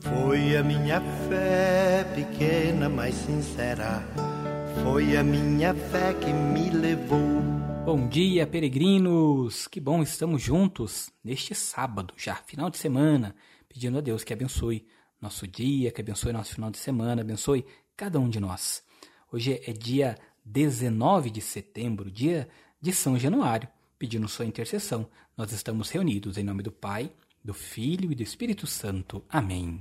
Foi a minha fé pequena, mas sincera. Foi a minha fé que me levou. Bom dia, peregrinos! Que bom estamos juntos neste sábado, já final de semana, pedindo a Deus que abençoe nosso dia, que abençoe nosso final de semana, abençoe cada um de nós. Hoje é dia 19 de setembro, dia de São Januário, pedindo sua intercessão. Nós estamos reunidos em nome do Pai, do Filho e do Espírito Santo. Amém.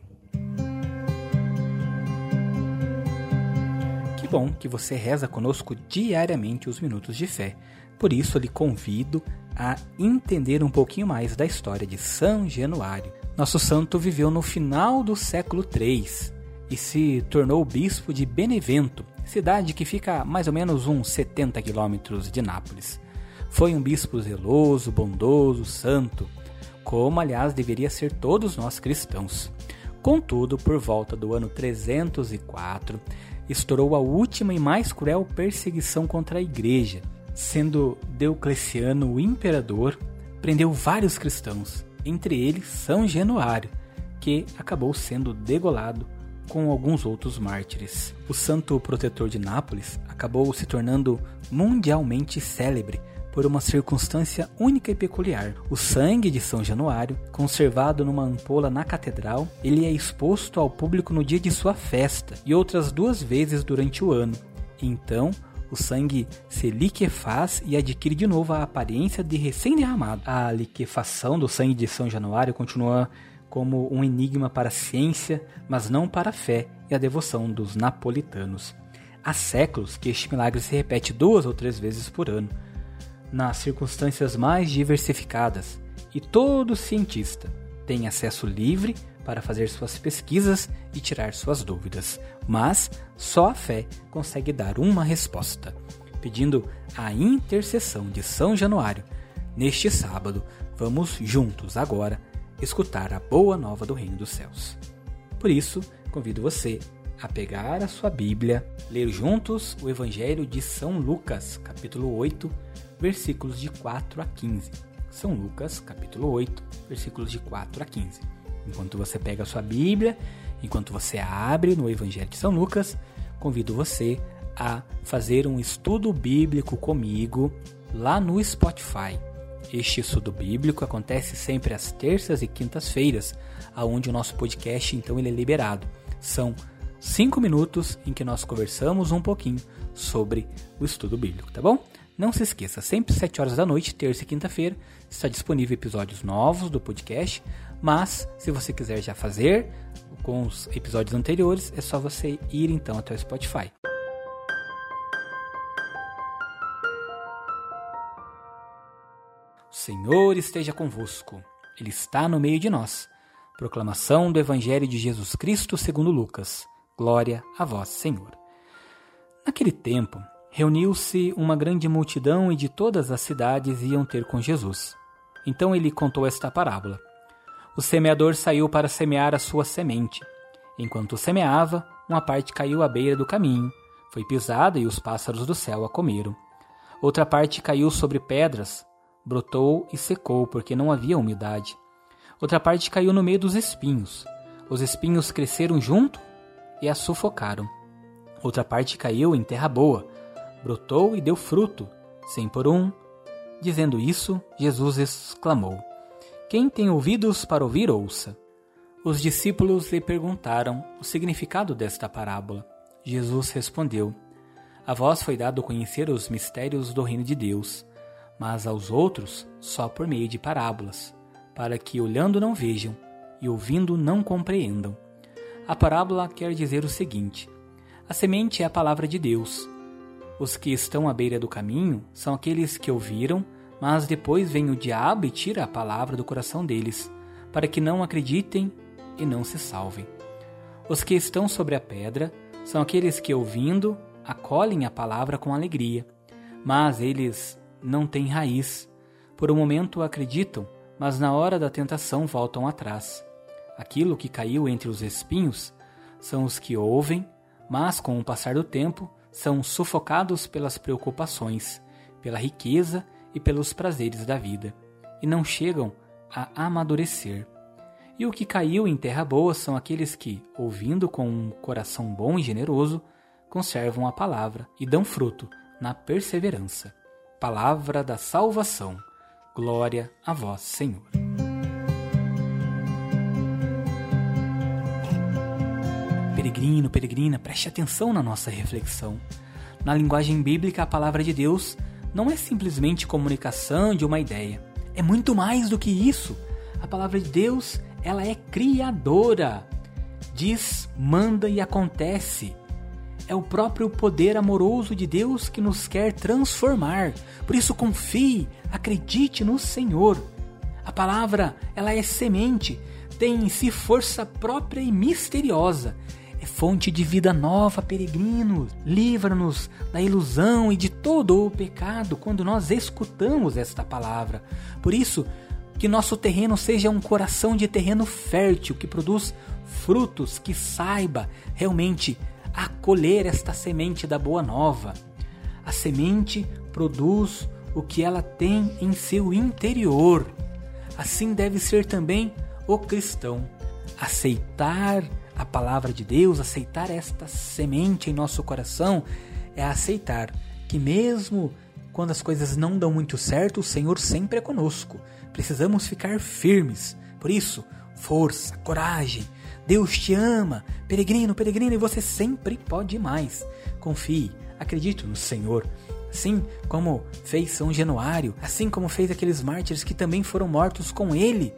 Que bom que você reza conosco diariamente os minutos de fé. Por isso, eu lhe convido a entender um pouquinho mais da história de São Januário. Nosso santo viveu no final do século III e se tornou bispo de Benevento, cidade que fica a mais ou menos uns 70 quilômetros de Nápoles. Foi um bispo zeloso, bondoso, santo, como aliás deveria ser todos nós cristãos. Contudo, por volta do ano 304, estourou a última e mais cruel perseguição contra a igreja, sendo Diocleciano o imperador, prendeu vários cristãos, entre eles São Januário, que acabou sendo degolado com alguns outros mártires. O santo protetor de Nápoles acabou se tornando mundialmente célebre por uma circunstância única e peculiar. O sangue de São Januário, conservado numa ampola na catedral, ele é exposto ao público no dia de sua festa e outras duas vezes durante o ano. Então, o sangue se liquefaz e adquire de novo a aparência de recém-derramado. A liquefação do sangue de São Januário continua como um enigma para a ciência, mas não para a fé e a devoção dos napolitanos. Há séculos que este milagre se repete duas ou três vezes por ano, nas circunstâncias mais diversificadas, e todo cientista tem acesso livre para fazer suas pesquisas e tirar suas dúvidas, mas só a fé consegue dar uma resposta. Pedindo a intercessão de São Januário, neste sábado, vamos juntos agora escutar a boa nova do Reino dos Céus. Por isso, convido você a pegar a sua Bíblia, ler juntos o Evangelho de São Lucas, capítulo 8, versículos de 4 a 15. São Lucas, capítulo 8, versículos de 4 a 15. Enquanto você pega a sua Bíblia, enquanto você abre no Evangelho de São Lucas, convido você a fazer um estudo bíblico comigo lá no Spotify. Este estudo bíblico acontece sempre às terças e quintas-feiras, aonde o nosso podcast então ele é liberado. São cinco minutos em que nós conversamos um pouquinho sobre o estudo bíblico, tá bom? Não se esqueça, sempre às 7 horas da noite, terça e quinta-feira, está disponível episódios novos do podcast, mas se você quiser já fazer com os episódios anteriores, é só você ir então até o Spotify. O Senhor esteja convosco. Ele está no meio de nós. Proclamação do Evangelho de Jesus Cristo segundo Lucas. Glória a vós, Senhor. Naquele tempo, reuniu-se uma grande multidão e de todas as cidades iam ter com Jesus. Então ele contou esta parábola. O semeador saiu para semear a sua semente. Enquanto semeava, uma parte caiu à beira do caminho, foi pisada e os pássaros do céu a comeram. Outra parte caiu sobre pedras, brotou e secou porque não havia umidade. Outra parte caiu no meio dos espinhos. Os espinhos cresceram junto e a sufocaram. Outra parte caiu em terra boa, brotou e deu fruto, cem por um. Dizendo isso, Jesus exclamou: Quem tem ouvidos para ouvir, ouça. Os discípulos lhe perguntaram o significado desta parábola. Jesus respondeu: A vós foi dado conhecer os mistérios do reino de Deus, mas aos outros só por meio de parábolas, para que olhando não vejam e ouvindo não compreendam. A parábola quer dizer o seguinte: a semente é a palavra de Deus. Os que estão à beira do caminho são aqueles que ouviram, mas depois vem o diabo e tira a palavra do coração deles, para que não acreditem e não se salvem. Os que estão sobre a pedra são aqueles que, ouvindo, acolhem a palavra com alegria, mas eles não têm raiz. Por um momento acreditam, mas na hora da tentação voltam atrás. Aquilo que caiu entre os espinhos são os que ouvem, mas com o passar do tempo são sufocados pelas preocupações, pela riqueza e pelos prazeres da vida, e não chegam a amadurecer. E o que caiu em terra boa são aqueles que, ouvindo com um coração bom e generoso, conservam a palavra e dão fruto na perseverança. Palavra da salvação. Glória a vós, Senhor. Peregrino, peregrina, preste atenção na nossa reflexão. Na linguagem bíblica, a palavra de Deus não é simplesmente comunicação de uma ideia. É muito mais do que isso. A palavra de Deus, ela é criadora. Diz, manda e acontece. É o próprio poder amoroso de Deus que nos quer transformar. Por isso confie, acredite no Senhor. A palavra, ela é semente, tem em si força própria e misteriosa é fonte de vida nova, peregrino. Livra-nos da ilusão e de todo o pecado quando nós escutamos esta palavra. Por isso, que nosso terreno seja um coração de terreno fértil, que produz frutos, que saiba realmente acolher esta semente da boa nova. A semente produz o que ela tem em seu interior. Assim deve ser também o cristão. Aceitar a palavra de Deus, aceitar esta semente em nosso coração, é aceitar que mesmo quando as coisas não dão muito certo, o Senhor sempre é conosco. Precisamos ficar firmes. Por isso, força, coragem. Deus te ama, peregrino, peregrino, e você sempre pode mais. Confie, acredite no Senhor. Assim como fez São Januário, assim como fez aqueles mártires que também foram mortos com ele.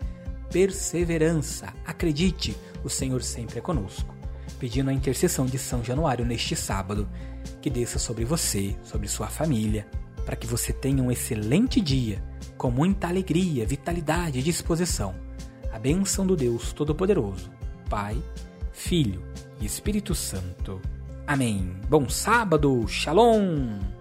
Perseverança, acredite, o Senhor sempre é conosco. Pedindo a intercessão de São Januário neste sábado, que desça sobre você, sobre sua família, para que você tenha um excelente dia, com muita alegria, vitalidade e disposição. A bênção do Deus Todo-Poderoso, Pai, Filho e Espírito Santo. Amém. Bom sábado, Shalom!